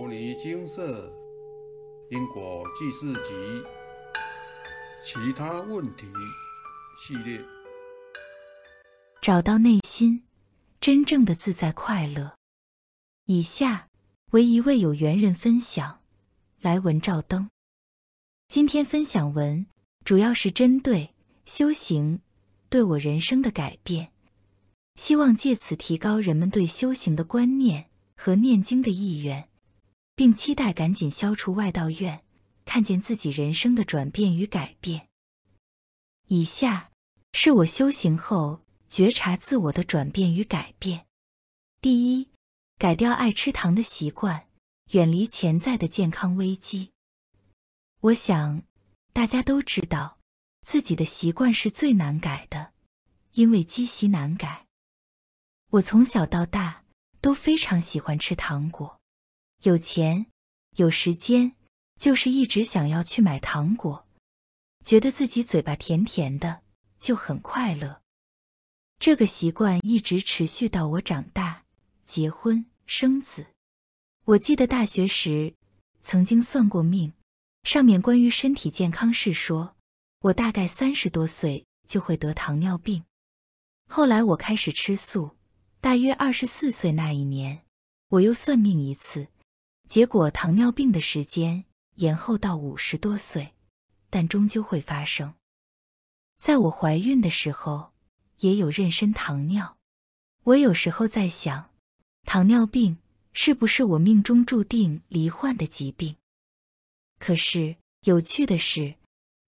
摩尼精舍因果记事集其他问题系列，找到内心真正的自在快乐。以下为一位有缘人分享来文照灯。今天分享文主要是针对修行对我人生的改变，希望借此提高人们对修行的观念和念经的意愿，并期待赶紧消除外道怨，看见自己人生的转变与改变。以下是我修行后觉察自我的转变与改变：第一，改掉爱吃糖的习惯，远离潜在的健康危机。我想大家都知道，自己的习惯是最难改的，因为积习难改。我从小到大都非常喜欢吃糖果，有钱有时间，就是一直想要去买糖果。觉得自己嘴巴甜甜的，就很快乐。这个习惯一直持续到我长大、结婚、生子。我记得大学时曾经算过命，上面关于身体健康是说，我大概三十多岁就会得糖尿病。后来我开始吃素，大约二十四岁那一年，我又算命一次，结果糖尿病的时间延后到五十多岁。但终究会发生。在我怀孕的时候，也有妊娠糖尿。我有时候在想，糖尿病是不是我命中注定罹患的疾病？可是有趣的是，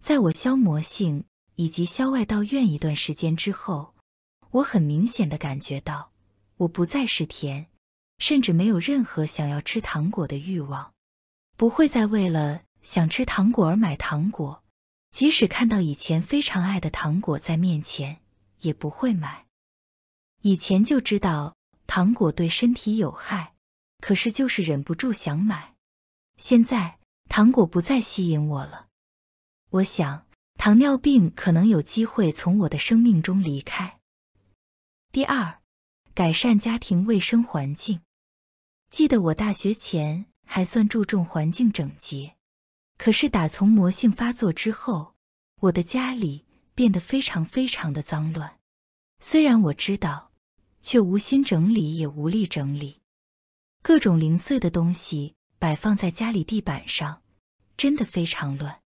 在我消磨性以及消外道怨一段时间之后，我很明显的感觉到，我不再是甜，甚至没有任何想要吃糖果的欲望，不会再为了。想吃糖果而买糖果，即使看到以前非常爱的糖果在面前，也不会买。以前就知道糖果对身体有害，可是就是忍不住想买。现在糖果不再吸引我了。我想糖尿病可能有机会从我的生命中离开。第二，改善家庭卫生环境。记得我大学前还算注重环境整洁。可是打从魔性发作之后，我的家里变得非常非常的脏乱。虽然我知道，却无心整理，也无力整理。各种零碎的东西摆放在家里地板上，真的非常乱。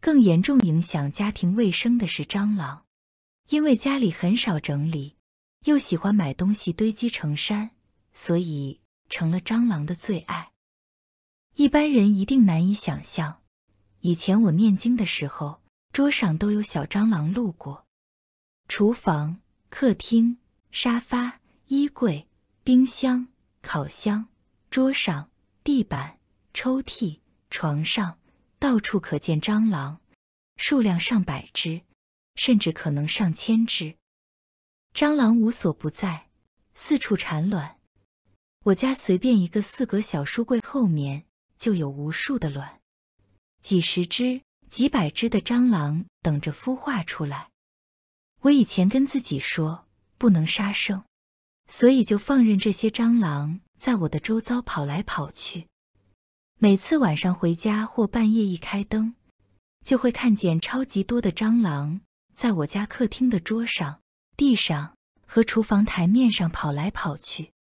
更严重影响家庭卫生的是蟑螂，因为家里很少整理，又喜欢买东西堆积成山，所以成了蟑螂的最爱。一般人一定难以想象，以前我念经的时候，桌上都有小蟑螂路过。厨房、客厅、沙发、衣柜、冰箱、烤箱、桌上、地板、抽屉、床上，到处可见蟑螂，数量上百只，甚至可能上千只。蟑螂无所不在，四处产卵。我家随便一个四格小书柜后面。就有无数的卵，几十只、几百只的蟑螂等着孵化出来。我以前跟自己说不能杀生，所以就放任这些蟑螂在我的周遭跑来跑去。每次晚上回家或半夜一开灯，就会看见超级多的蟑螂在我家客厅的桌上、地上和厨房台面上跑来跑去，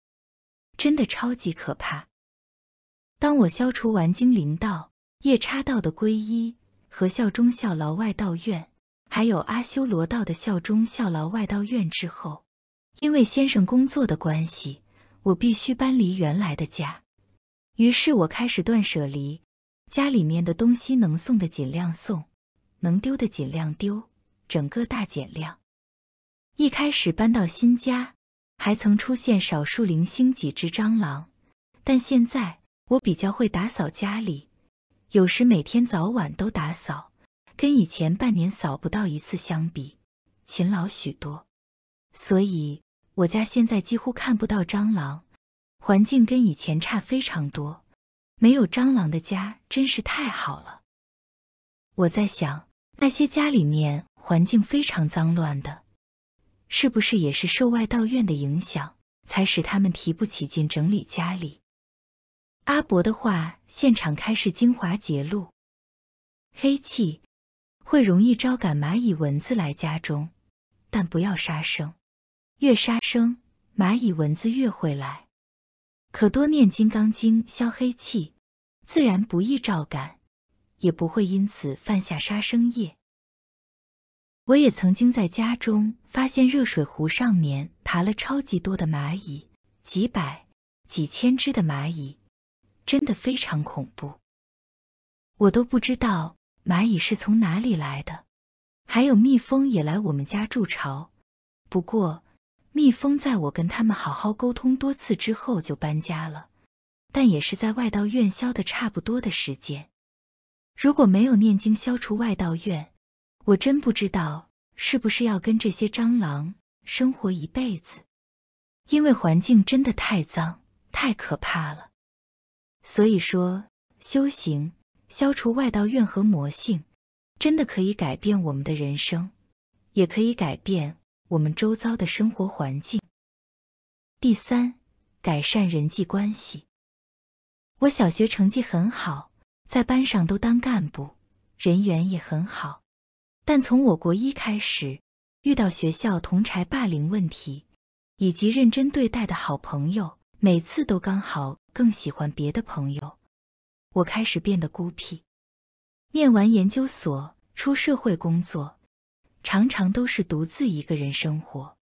真的超级可怕。当我消除完精灵道、夜叉道的皈依和效忠效劳外道院，还有阿修罗道的效忠效劳外道院之后，因为先生工作的关系，我必须搬离原来的家。于是我开始断舍离，家里面的东西能送的尽量送，能丢的尽量丢，整个大减量。一开始搬到新家，还曾出现少数零星几只蟑螂，但现在。我比较会打扫家里，有时每天早晚都打扫，跟以前半年扫不到一次相比，勤劳许多。所以我家现在几乎看不到蟑螂，环境跟以前差非常多。没有蟑螂的家真是太好了。我在想，那些家里面环境非常脏乱的，是不是也是受外道院的影响，才使他们提不起劲整理家里？阿伯的话现场开示精华节录：黑气会容易招赶蚂蚁、蚊子来家中，但不要杀生，越杀生，蚂蚁、蚊子越会来。可多念《金刚经》消黑气，自然不易招赶，也不会因此犯下杀生业。我也曾经在家中发现热水壶上面爬了超级多的蚂蚁，几百、几千只的蚂蚁，真的非常恐怖。我都不知道蚂蚁是从哪里来的，还有蜜蜂也来我们家筑巢。不过，蜜蜂在我跟他们好好沟通多次之后就搬家了，但也是在外道院消的差不多的时间。如果没有念经消除外道院，我真不知道是不是要跟这些蟑螂生活一辈子，因为环境真的太脏、太可怕了。所以说，修行消除外道怨和魔性，真的可以改变我们的人生，也可以改变我们周遭的生活环境。第三，改善人际关系。我小学成绩很好，在班上都当干部，人缘也很好。但从我国一开始，遇到学校同柴霸凌问题，以及认真对待的好朋友，每次都刚好更喜欢别的朋友，我开始变得孤僻。念完研究所，出社会工作，常常都是独自一个人生活，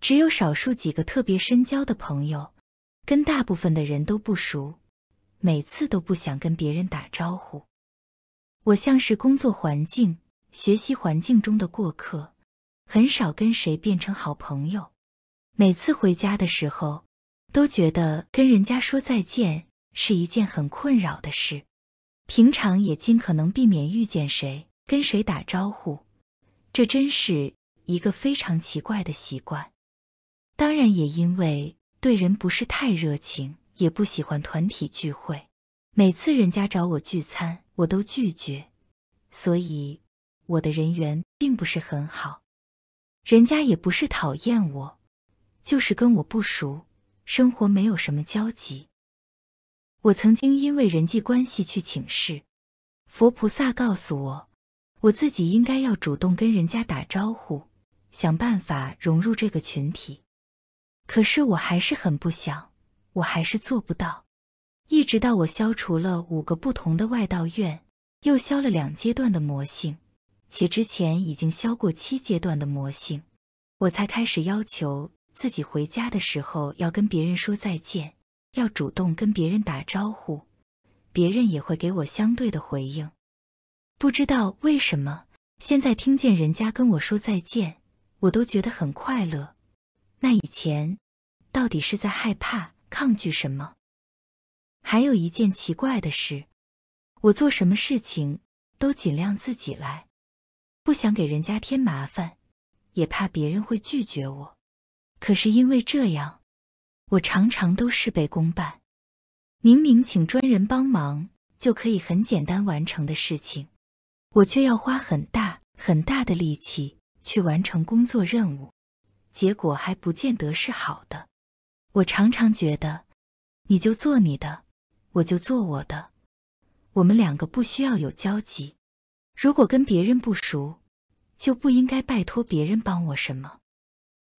只有少数几个特别深交的朋友，跟大部分的人都不熟，每次都不想跟别人打招呼。我像是工作环境。学习环境中的过客，很少跟谁变成好朋友。每次回家的时候，都觉得跟人家说再见是一件很困扰的事。平常也尽可能避免遇见谁跟谁打招呼，这真是一个非常奇怪的习惯。当然，也因为对人不是太热情，也不喜欢团体聚会。每次人家找我聚餐，我都拒绝，所以。我的人缘并不是很好，人家也不是讨厌我，就是跟我不熟，生活没有什么交集。我曾经因为人际关系去请示，佛菩萨告诉我，我自己应该要主动跟人家打招呼，想办法融入这个群体。可是我还是很不想，我还是做不到。一直到我消除了五个不同的外道院，又消了两阶段的魔性。且之前已经消过七阶段的魔性，我才开始要求自己回家的时候要跟别人说再见，要主动跟别人打招呼，别人也会给我相对的回应。不知道为什么，现在听见人家跟我说再见，我都觉得很快乐。那以前到底是在害怕、抗拒什么？还有一件奇怪的事，我做什么事情都尽量自己来。不想给人家添麻烦，也怕别人会拒绝我。可是因为这样，我常常都事倍功半。明明请专人帮忙就可以很简单完成的事情，我却要花很大很大的力气去完成工作任务，结果还不见得是好的。我常常觉得，你就做你的，我就做我的，我们两个不需要有交集。如果跟别人不熟，就不应该拜托别人帮我什么。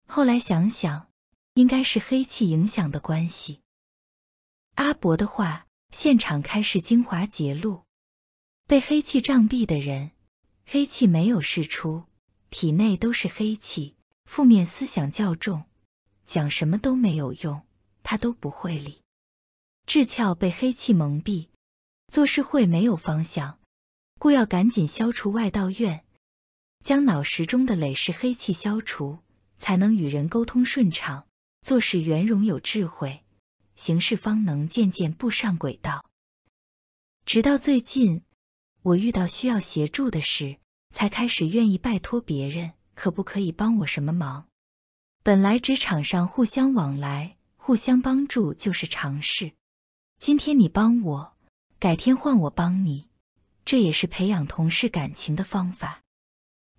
后来想想，应该是黑气影响的关系。阿伯的话，现场开示精华节录：被黑气障蔽的人，黑气没有释出，体内都是黑气，负面思想较重，讲什么都没有用，他都不会理。智窍被黑气蒙蔽，做事会没有方向。故要赶紧消除外道怨，将脑石中的累世黑气消除，才能与人沟通顺畅，做事圆融有智慧，行事方能渐渐步上轨道。直到最近，我遇到需要协助的事，才开始愿意拜托别人，可不可以帮我什么忙？本来职场上互相往来、互相帮助就是常事，今天你帮我，改天换我帮你。这也是培养同事感情的方法，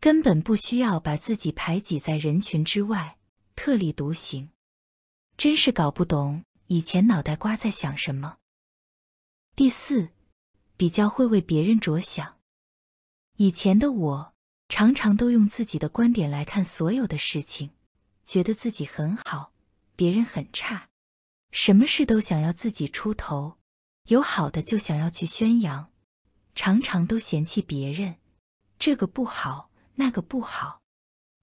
根本不需要把自己排挤在人群之外，特立独行。真是搞不懂以前脑袋瓜在想什么。第四，比较会为别人着想。以前的我常常都用自己的观点来看所有的事情，觉得自己很好，别人很差，什么事都想要自己出头，有好的就想要去宣扬，常常都嫌弃别人，这个不好，那个不好，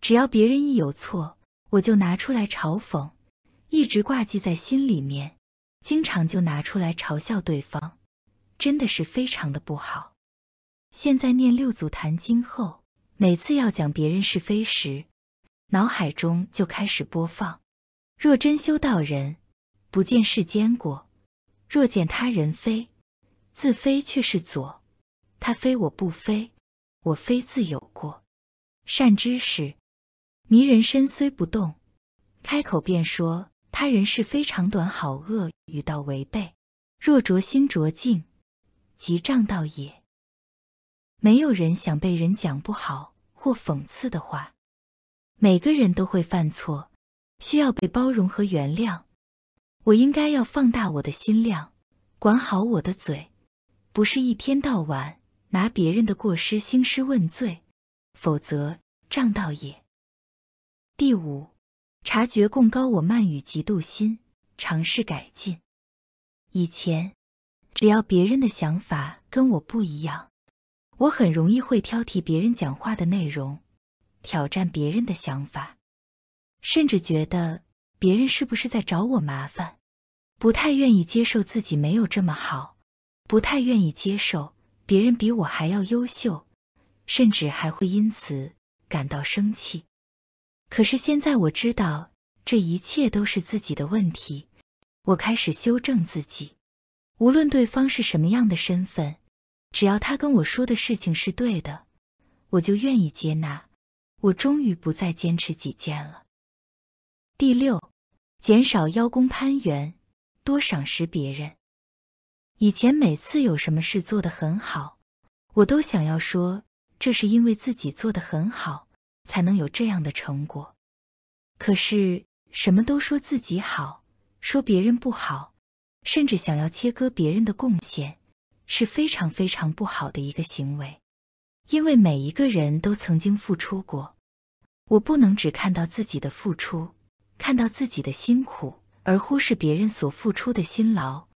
只要别人一有错，我就拿出来嘲讽，一直挂记在心里面，经常就拿出来嘲笑对方，真的是非常的不好。现在念六祖坛经后，每次要讲别人是非时，脑海中就开始播放：若真修道人，不见世间过；若见他人非，自非却是左；他非我不非，我非自有过。善知识，迷人身虽不动，开口便说他人是非长短好恶，与道违背。若着心着境，即障道也。没有人想被人讲不好或讽刺的话，每个人都会犯错，需要被包容和原谅。我应该要放大我的心量，管好我的嘴，不是一天到晚拿别人的过失兴师问罪，否则仗道也。第五，察觉共高我慢与嫉妒心，尝试改进。以前，只要别人的想法跟我不一样。我很容易会挑剔别人讲话的内容，挑战别人的想法，甚至觉得别人是不是在找我麻烦，不太愿意接受自己没有这么好，不太愿意接受别人比我还要优秀，甚至还会因此感到生气。可是现在我知道这一切都是自己的问题，我开始修正自己，无论对方是什么样的身份。只要他跟我说的事情是对的，我就愿意接纳。我终于不再坚持己见了。第六，减少邀功攀援，多赏识别人。以前每次有什么事做得很好，我都想要说，这是因为自己做得很好，才能有这样的成果。可是什么都说自己好，说别人不好，甚至想要切割别人的贡献。是非常非常不好的一个行为，因为每一个人都曾经付出过，我不能只看到自己的付出，看到自己的辛苦，而忽视别人所付出的辛劳，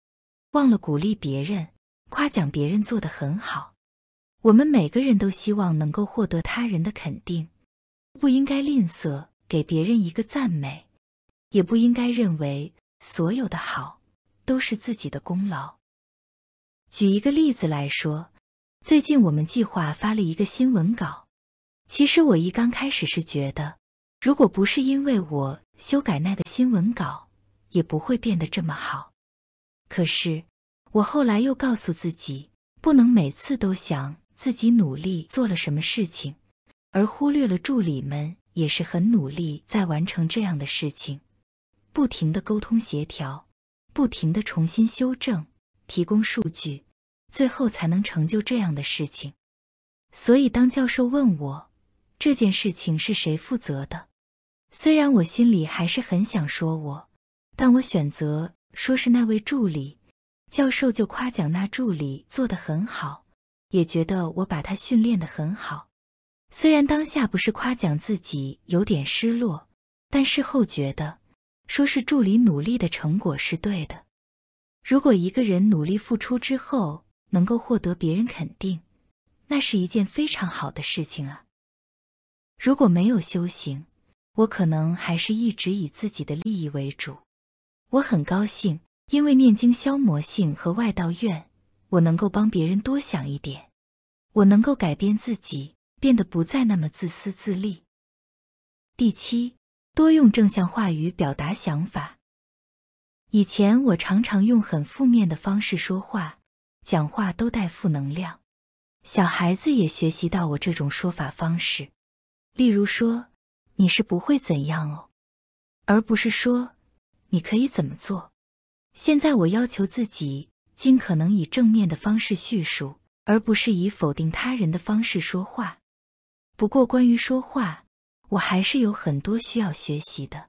忘了鼓励别人，夸奖别人做得很好。我们每个人都希望能够获得他人的肯定，不应该吝啬给别人一个赞美，也不应该认为所有的好都是自己的功劳。举一个例子来说，最近我们计划发了一个新闻稿。其实我一刚开始是觉得，如果不是因为我修改那个新闻稿，也不会变得这么好。可是我后来又告诉自己，不能每次都想自己努力做了什么事情，而忽略了助理们也是很努力在完成这样的事情，不停的沟通协调，不停的重新修正。提供数据，最后才能成就这样的事情。所以，当教授问我这件事情是谁负责的，虽然我心里还是很想说我，但我选择说是那位助理。教授就夸奖那助理做得很好，也觉得我把他训练得很好。虽然当下不是夸奖自己，有点失落，但事后觉得说是助理努力的成果是对的。如果一个人努力付出之后能够获得别人肯定，那是一件非常好的事情啊。如果没有修行，我可能还是一直以自己的利益为主。我很高兴，因为念经消魔性和外道愿，我能够帮别人多想一点，我能够改变自己，变得不再那么自私自利。第七，多用正向话语表达想法。以前我常常用很负面的方式说话，讲话都带负能量。小孩子也学习到我这种说法方式，例如说“你是不会怎样哦”，而不是说“你可以怎么做”。现在我要求自己尽可能以正面的方式叙述，而不是以否定他人的方式说话。不过关于说话，我还是有很多需要学习的。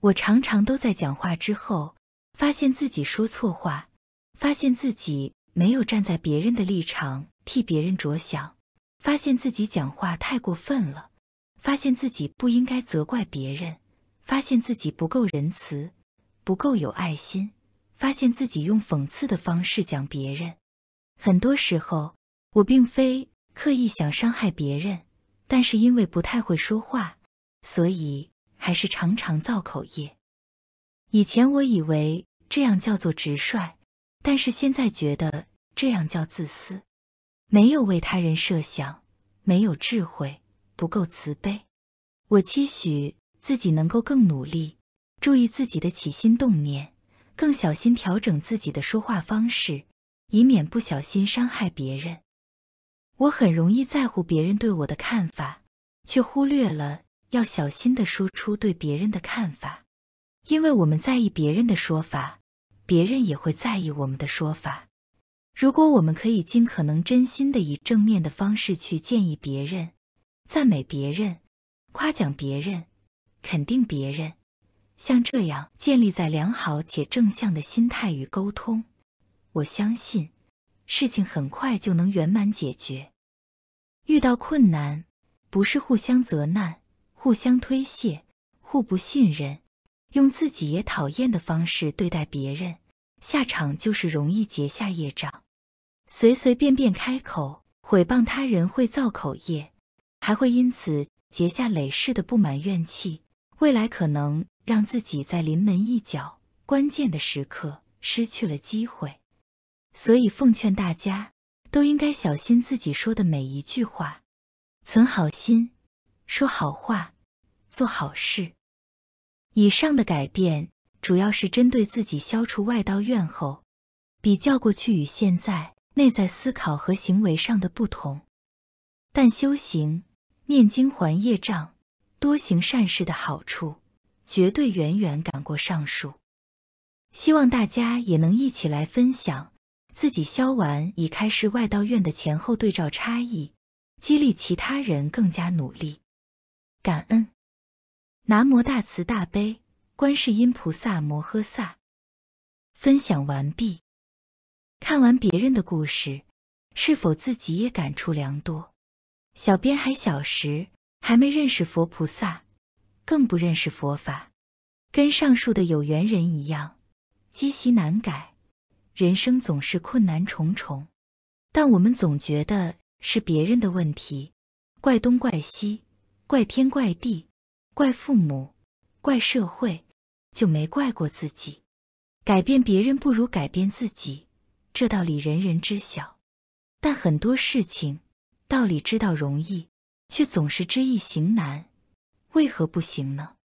我常常都在讲话之后。发现自己说错话，发现自己没有站在别人的立场替别人着想，发现自己讲话太过分了，发现自己不应该责怪别人，发现自己不够仁慈，不够有爱心，发现自己用讽刺的方式讲别人。很多时候，我并非刻意想伤害别人，但是因为不太会说话，所以还是常常造口业。以前我以为这样叫做直率，但是现在觉得这样叫自私，没有为他人设想，没有智慧，不够慈悲。我期许自己能够更努力，注意自己的起心动念，更小心调整自己的说话方式。以免不小心伤害别人，我很容易在乎别人对我的看法，却忽略了要小心的说出对别人的看法。因为我们在意别人的说法，别人也会在意我们的说法。如果我们可以尽可能真心的以正面的方式去建议别人、赞美别人、夸奖别人、肯定别人，像这样建立在良好且正向的心态与沟通。我相信，事情很快就能圆满解决。遇到困难，不是互相责难、互相推卸、互不信任，用自己也讨厌的方式对待别人，下场就是容易结下业障。随随便便开口毁谤他人，会造口业，还会因此结下累世的不满怨气，未来可能让自己在临门一脚、关键的时刻失去了机会。所以，奉劝大家都应该小心自己说的每一句话，存好心，说好话，做好事。以上的改变主要是针对自己消除外道怨后，比较过去与现在内在思考和行为上的不同。但修行、念经还业障、多行善事的好处，绝对远远赶过上述。希望大家也能一起来分享。自己消完已开示外道院的前后对照差异，激励其他人更加努力。感恩，南无大慈大悲观世音菩萨摩诃萨。分享完毕。看完别人的故事，是否自己也感触良多？小编还小时，还没认识佛菩萨，更不认识佛法，跟上述的有缘人一样，积习难改。人生总是困难重重，但我们总觉得是别人的问题，怪东怪西，怪天怪地，怪父母，怪社会，就没怪过自己。改变别人不如改变自己，这道理人人知晓。但很多事情，道理知道容易，却总是知易行难。为何不行呢？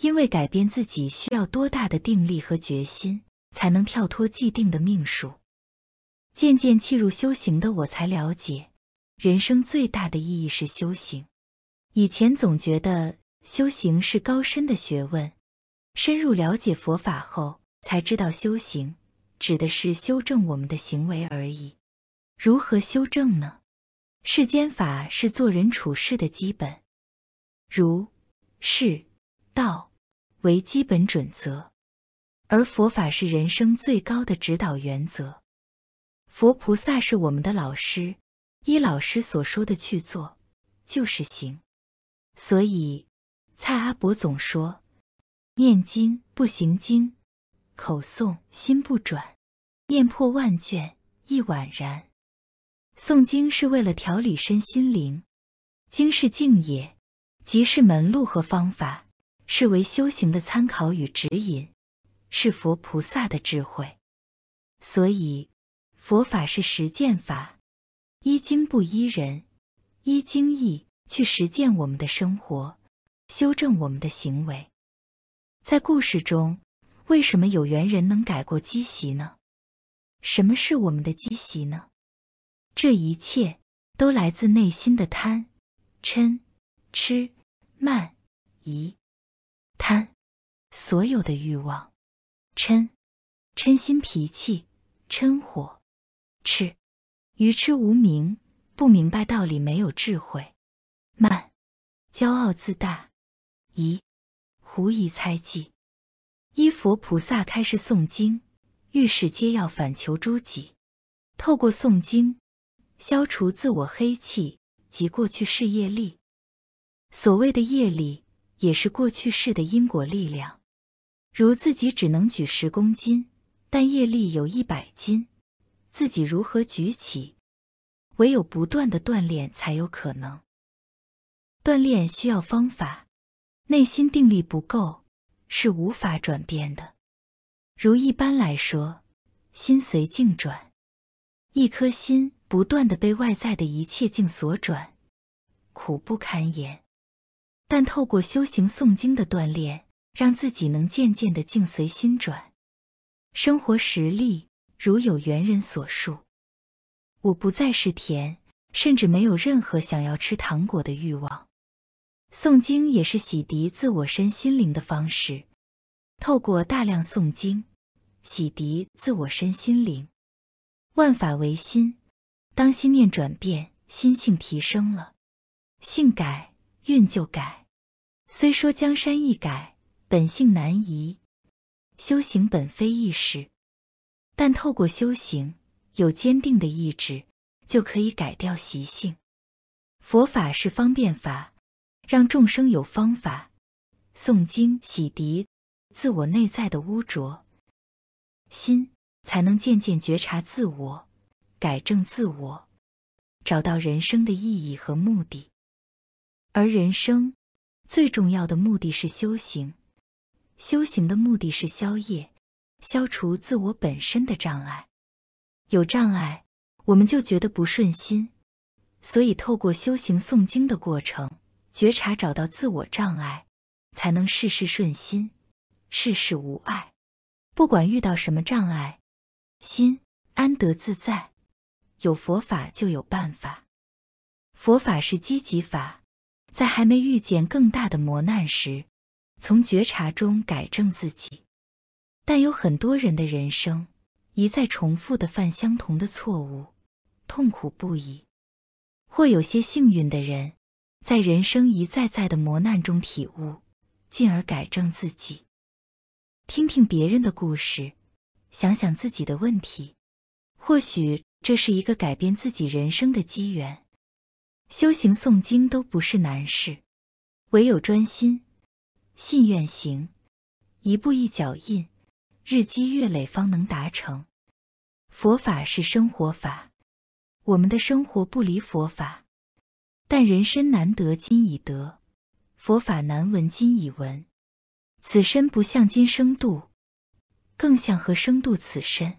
因为改变自己需要多大的定力和决心。才能跳脱既定的命数。渐渐契入修行的我，才了解，人生最大的意义是修行。以前总觉得修行是高深的学问，深入了解佛法后，才知道修行指的是修正我们的行为而已。如何修正呢？世间法是做人处事的基本，如是道为基本准则。而佛法是人生最高的指导原则，佛菩萨是我们的老师，依老师所说的去做，就是行。所以蔡阿伯总说：念经不行经，口诵心不转，念破万卷亦宛然。诵经是为了调理身心灵，经是境也，即是门路和方法，是为修行的参考与指引。是佛菩萨的智慧，所以佛法是实践法，依经不依人，依经义去实践我们的生活，修正我们的行为。在故事中，为什么有缘人能改过积习呢？什么是我们的积习呢？这一切都来自内心的贪、嗔、痴、慢、疑、贪，所有的欲望。嗔，嗔心脾气，嗔火；痴，愚痴无明，不明白道理，没有智慧；慢，骄傲自大；疑，狐疑猜忌。依佛菩萨开示诵经，遇事皆要反求诸己，透过诵经，消除自我黑气及过去事业力。所谓的业力，也是过去世的因果力量。如自己只能举十公斤，但业力有一百斤，自己如何举起？唯有不断的锻炼才有可能。锻炼需要方法，内心定力不够是无法转变的。如一般来说，心随境转，一颗心不断的被外在的一切境所转，苦不堪言。但透过修行诵经的锻炼，让自己能渐渐的境随心转，生活实力如有缘人所述。我不再是甜，甚至没有任何想要吃糖果的欲望。诵经也是洗涤自我身心灵的方式，透过大量诵经，洗涤自我身心灵。万法唯心，当心念转变，心性提升了，性改运就改。虽说江山易改，本性难移，修行本非易事，但透过修行。有坚定的意志，就可以改掉习性。佛法是方便法，让众生有方法。诵经洗涤自我内在的污浊，心才能渐渐觉察自我，改正自我，找到人生的意义和目的。而人生最重要的目的是修行，修行的目的是消业，消除自我本身的障碍。有障碍，我们就觉得不顺心，所以透过修行诵经的过程，觉察找到自我障碍，才能事事顺心，事事无碍。不管遇到什么障碍，心安得自在。有佛法就有办法，佛法是积极法，在还没遇见更大的磨难时，从觉察中改正自己。但有很多人的人生。一再重复的犯相同的错误，痛苦不已；或有些幸运的人，在人生一再再的磨难中体悟，进而改正自己。听听别人的故事，想想自己的问题，或许这是一个改变自己人生的机缘。修行诵经都不是难事，唯有专心、信愿行，一步一脚印，日积月累，方能达成。佛法是生活法，我们的生活不离佛法，但人身难得今已得，佛法难闻今已闻。此身不像今生度，更像何生度此身？